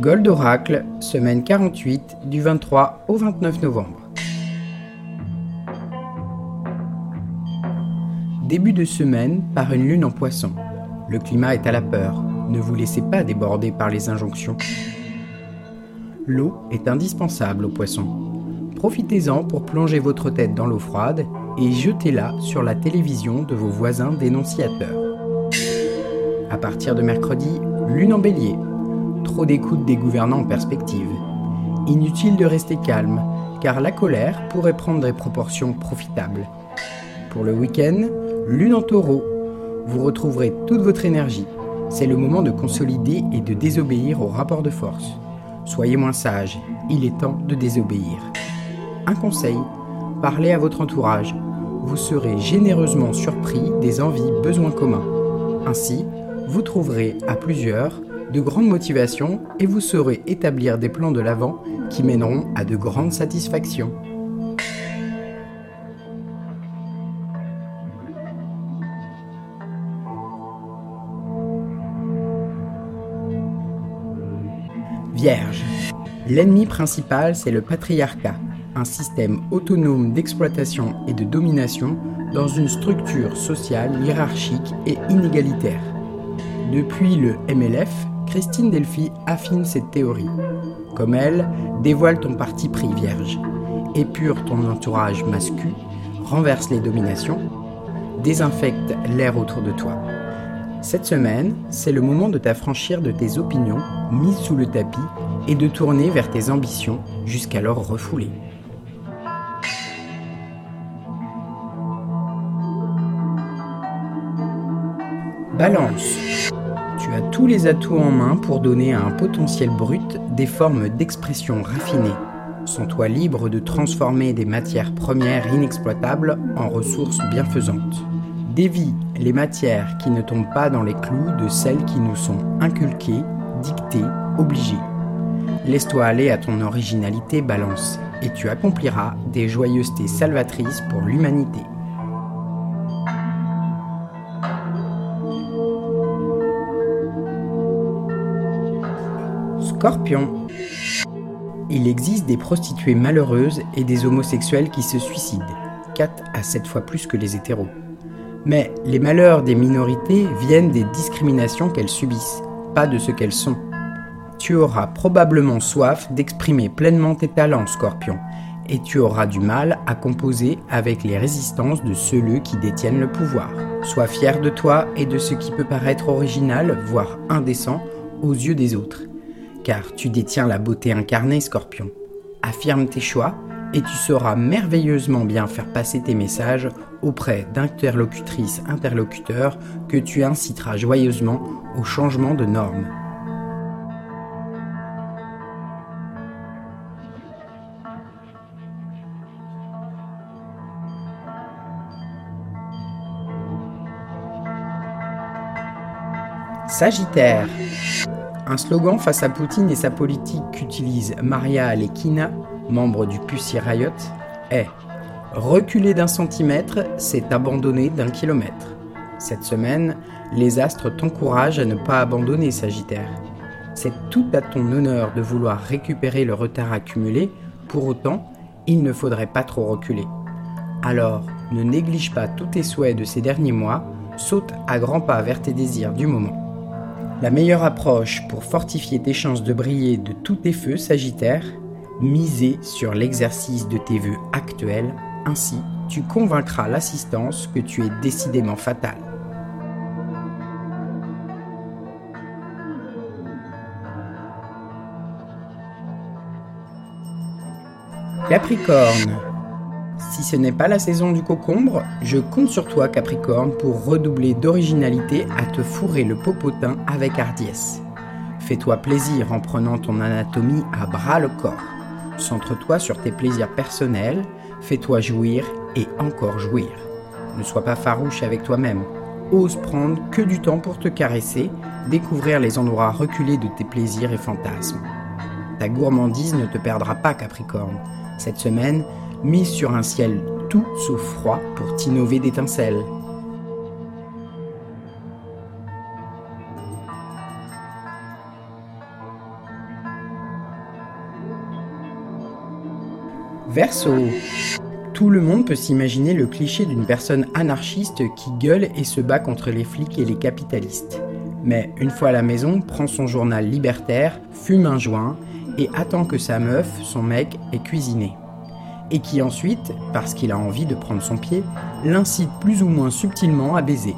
Gold Oracle, semaine 48 du 23 au 29 novembre. Début de semaine par une lune en poisson. Le climat est à la peur. Ne vous laissez pas déborder par les injonctions. L'eau est indispensable aux poissons. Profitez-en pour plonger votre tête dans l'eau froide et jetez-la sur la télévision de vos voisins dénonciateurs. À partir de mercredi, lune en bélier. D'écoute des gouvernants en perspective. Inutile de rester calme, car la colère pourrait prendre des proportions profitables. Pour le week-end, lune en taureau. Vous retrouverez toute votre énergie. C'est le moment de consolider et de désobéir au rapport de force. Soyez moins sage, il est temps de désobéir. Un conseil, parlez à votre entourage. Vous serez généreusement surpris des envies besoins communs. Ainsi, vous trouverez à plusieurs de grandes motivations et vous saurez établir des plans de l'avant qui mèneront à de grandes satisfactions. Vierge. L'ennemi principal, c'est le patriarcat, un système autonome d'exploitation et de domination dans une structure sociale hiérarchique et inégalitaire. Depuis le MLF, Christine Delphi affine cette théorie. Comme elle, dévoile ton parti pris vierge, épure ton entourage mascu, renverse les dominations, désinfecte l'air autour de toi. Cette semaine, c'est le moment de t'affranchir de tes opinions mises sous le tapis et de tourner vers tes ambitions jusqu'alors refoulées. Balance. Tu as tous les atouts en main pour donner à un potentiel brut des formes d'expression raffinées. Sens-toi libre de transformer des matières premières inexploitables en ressources bienfaisantes. Dévie les matières qui ne tombent pas dans les clous de celles qui nous sont inculquées, dictées, obligées. Laisse-toi aller à ton originalité balance et tu accompliras des joyeusetés salvatrices pour l'humanité. Scorpion. Il existe des prostituées malheureuses et des homosexuels qui se suicident, 4 à 7 fois plus que les hétéros. Mais les malheurs des minorités viennent des discriminations qu'elles subissent, pas de ce qu'elles sont. Tu auras probablement soif d'exprimer pleinement tes talents, Scorpion, et tu auras du mal à composer avec les résistances de ceux qui détiennent le pouvoir. Sois fier de toi et de ce qui peut paraître original, voire indécent, aux yeux des autres car tu détiens la beauté incarnée, Scorpion. Affirme tes choix et tu sauras merveilleusement bien faire passer tes messages auprès d'interlocutrices, interlocuteurs que tu inciteras joyeusement au changement de normes. Sagittaire. Un slogan face à Poutine et sa politique qu'utilise Maria Alekina, membre du Pussy Riot, est Reculer d'un centimètre, c'est abandonner d'un kilomètre. Cette semaine, les astres t'encouragent à ne pas abandonner Sagittaire. C'est tout à ton honneur de vouloir récupérer le retard accumulé, pour autant, il ne faudrait pas trop reculer. Alors, ne néglige pas tous tes souhaits de ces derniers mois, saute à grands pas vers tes désirs du moment. La meilleure approche pour fortifier tes chances de briller de tous tes feux Sagittaire, miser sur l'exercice de tes vœux actuels, ainsi tu convaincras l'assistance que tu es décidément fatal. Capricorne, si ce n'est pas la saison du cocombre, je compte sur toi Capricorne pour redoubler d'originalité à te fourrer le popotin avec hardiesse. Fais-toi plaisir en prenant ton anatomie à bras le corps. Centre-toi sur tes plaisirs personnels, fais-toi jouir et encore jouir. Ne sois pas farouche avec toi-même. Ose prendre que du temps pour te caresser, découvrir les endroits reculés de tes plaisirs et fantasmes. Ta gourmandise ne te perdra pas Capricorne. Cette semaine, mise sur un ciel tout sauf froid pour t'innover d'étincelles. Verso. Tout le monde peut s'imaginer le cliché d'une personne anarchiste qui gueule et se bat contre les flics et les capitalistes. Mais une fois à la maison, prend son journal libertaire, fume un joint et attend que sa meuf, son mec, ait cuisiné. Et qui ensuite, parce qu'il a envie de prendre son pied, l'incite plus ou moins subtilement à baiser.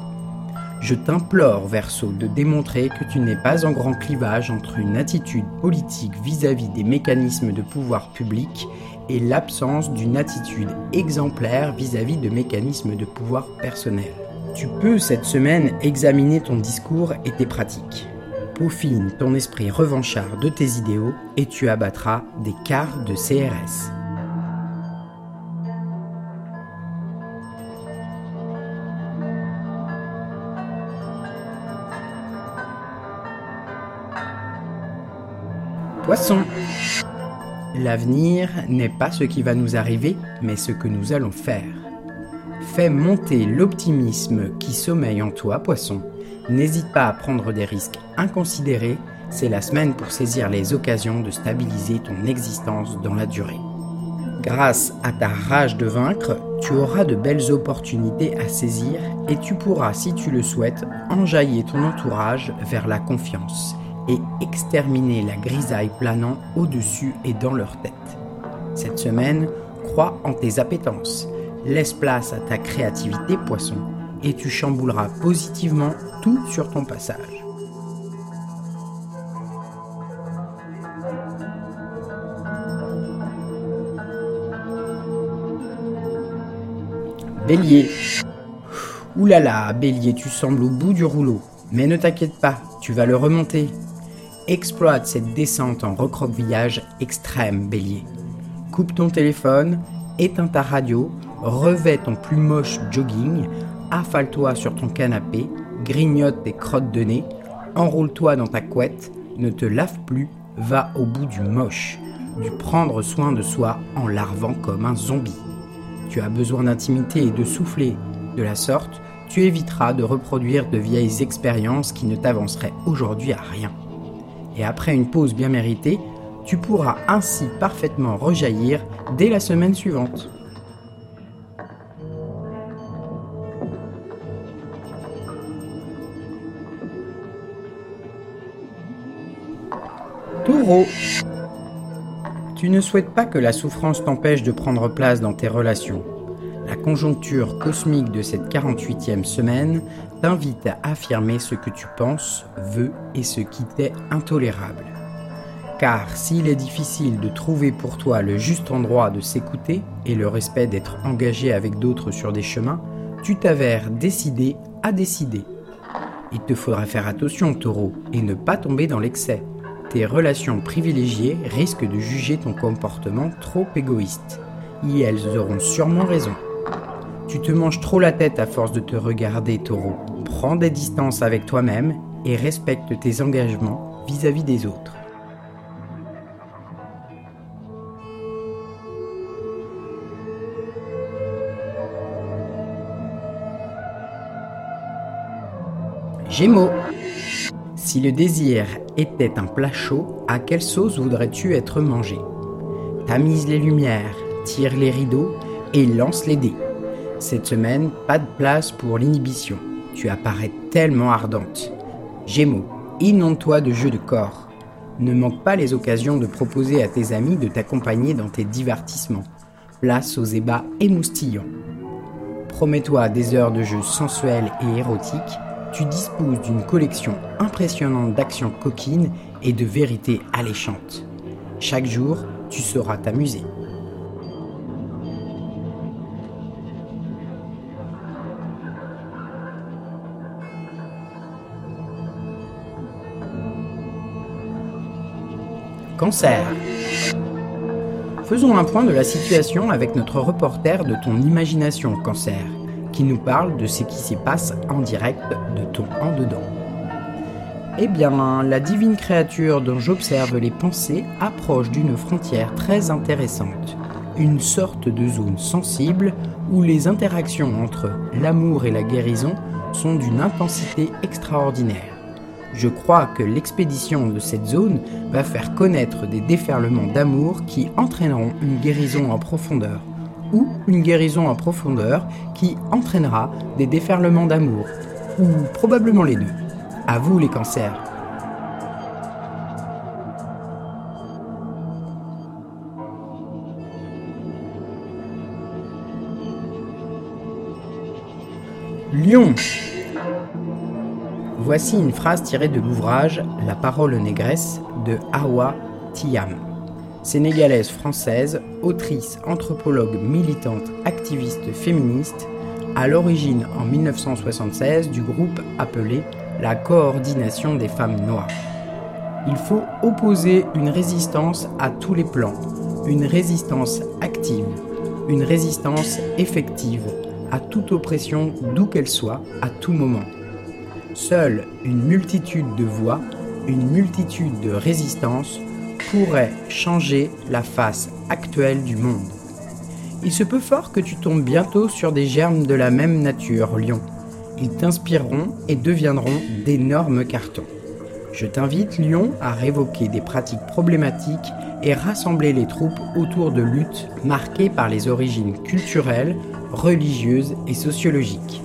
Je t'implore, Verso, de démontrer que tu n'es pas en grand clivage entre une attitude politique vis-à-vis des mécanismes de pouvoir public et l'absence d'une attitude exemplaire vis-à-vis de mécanismes de pouvoir personnel. Tu peux cette semaine examiner ton discours et tes pratiques. Peaufine ton esprit revanchard de tes idéaux et tu abattras des quarts de CRS. Poisson. L'avenir n'est pas ce qui va nous arriver, mais ce que nous allons faire. Fais monter l'optimisme qui sommeille en toi, poisson. N'hésite pas à prendre des risques inconsidérés, c'est la semaine pour saisir les occasions de stabiliser ton existence dans la durée. Grâce à ta rage de vaincre, tu auras de belles opportunités à saisir et tu pourras, si tu le souhaites, enjailler ton entourage vers la confiance et exterminer la grisaille planant au-dessus et dans leur tête. Cette semaine, crois en tes appétences, laisse place à ta créativité poisson et tu chambouleras positivement tout sur ton passage. Bélier. Oulala, Bélier, tu sembles au bout du rouleau. Mais ne t'inquiète pas, tu vas le remonter exploite cette descente en recroquevillage extrême, bélier. Coupe ton téléphone, éteins ta radio, revêt ton plus moche jogging, affale-toi sur ton canapé, grignote tes crottes de nez, enroule-toi dans ta couette, ne te lave plus, va au bout du moche, du prendre soin de soi en larvant comme un zombie. Tu as besoin d'intimité et de souffler. De la sorte, tu éviteras de reproduire de vieilles expériences qui ne t'avanceraient aujourd'hui à rien et après une pause bien méritée, tu pourras ainsi parfaitement rejaillir dès la semaine suivante. Taureau. Tu ne souhaites pas que la souffrance t'empêche de prendre place dans tes relations. La conjoncture cosmique de cette 48e semaine t'invite à affirmer ce que tu penses, veux et ce qui t'est intolérable. Car s'il est difficile de trouver pour toi le juste endroit de s'écouter et le respect d'être engagé avec d'autres sur des chemins, tu t'avères décidé à décider. Il te faudra faire attention, taureau, et ne pas tomber dans l'excès. Tes relations privilégiées risquent de juger ton comportement trop égoïste. Et elles auront sûrement raison. Tu te manges trop la tête à force de te regarder, taureau. Prends des distances avec toi-même et respecte tes engagements vis-à-vis des autres. Gémeaux. Si le désir était un plat chaud, à quelle sauce voudrais-tu être mangé? Tamise les lumières, tire les rideaux et lance les dés. Cette semaine, pas de place pour l'inhibition. Tu apparais tellement ardente. Gémeaux, inonde-toi de jeux de corps. Ne manque pas les occasions de proposer à tes amis de t'accompagner dans tes divertissements. Place aux ébats émoustillants. Promets-toi des heures de jeux sensuels et érotiques. Tu disposes d'une collection impressionnante d'actions coquines et de vérités alléchantes. Chaque jour, tu sauras t'amuser. Cancer. Faisons un point de la situation avec notre reporter de ton imagination, Cancer, qui nous parle de ce qui s'y passe en direct de ton en dedans. Eh bien, la divine créature dont j'observe les pensées approche d'une frontière très intéressante, une sorte de zone sensible où les interactions entre l'amour et la guérison sont d'une intensité extraordinaire. Je crois que l'expédition de cette zone va faire connaître des déferlements d'amour qui entraîneront une guérison en profondeur, ou une guérison en profondeur qui entraînera des déferlements d'amour, ou probablement les deux. À vous les cancers. Lion Voici une phrase tirée de l'ouvrage La parole négresse de Awa Tiam. Sénégalaise française, autrice, anthropologue, militante, activiste féministe, à l'origine en 1976 du groupe appelé la Coordination des femmes noires. Il faut opposer une résistance à tous les plans, une résistance active, une résistance effective à toute oppression d'où qu'elle soit, à tout moment. Seule une multitude de voix, une multitude de résistances pourrait changer la face actuelle du monde. Il se peut fort que tu tombes bientôt sur des germes de la même nature, Lion. Ils t'inspireront et deviendront d'énormes cartons. Je t'invite, Lyon, à révoquer des pratiques problématiques et rassembler les troupes autour de luttes marquées par les origines culturelles, religieuses et sociologiques.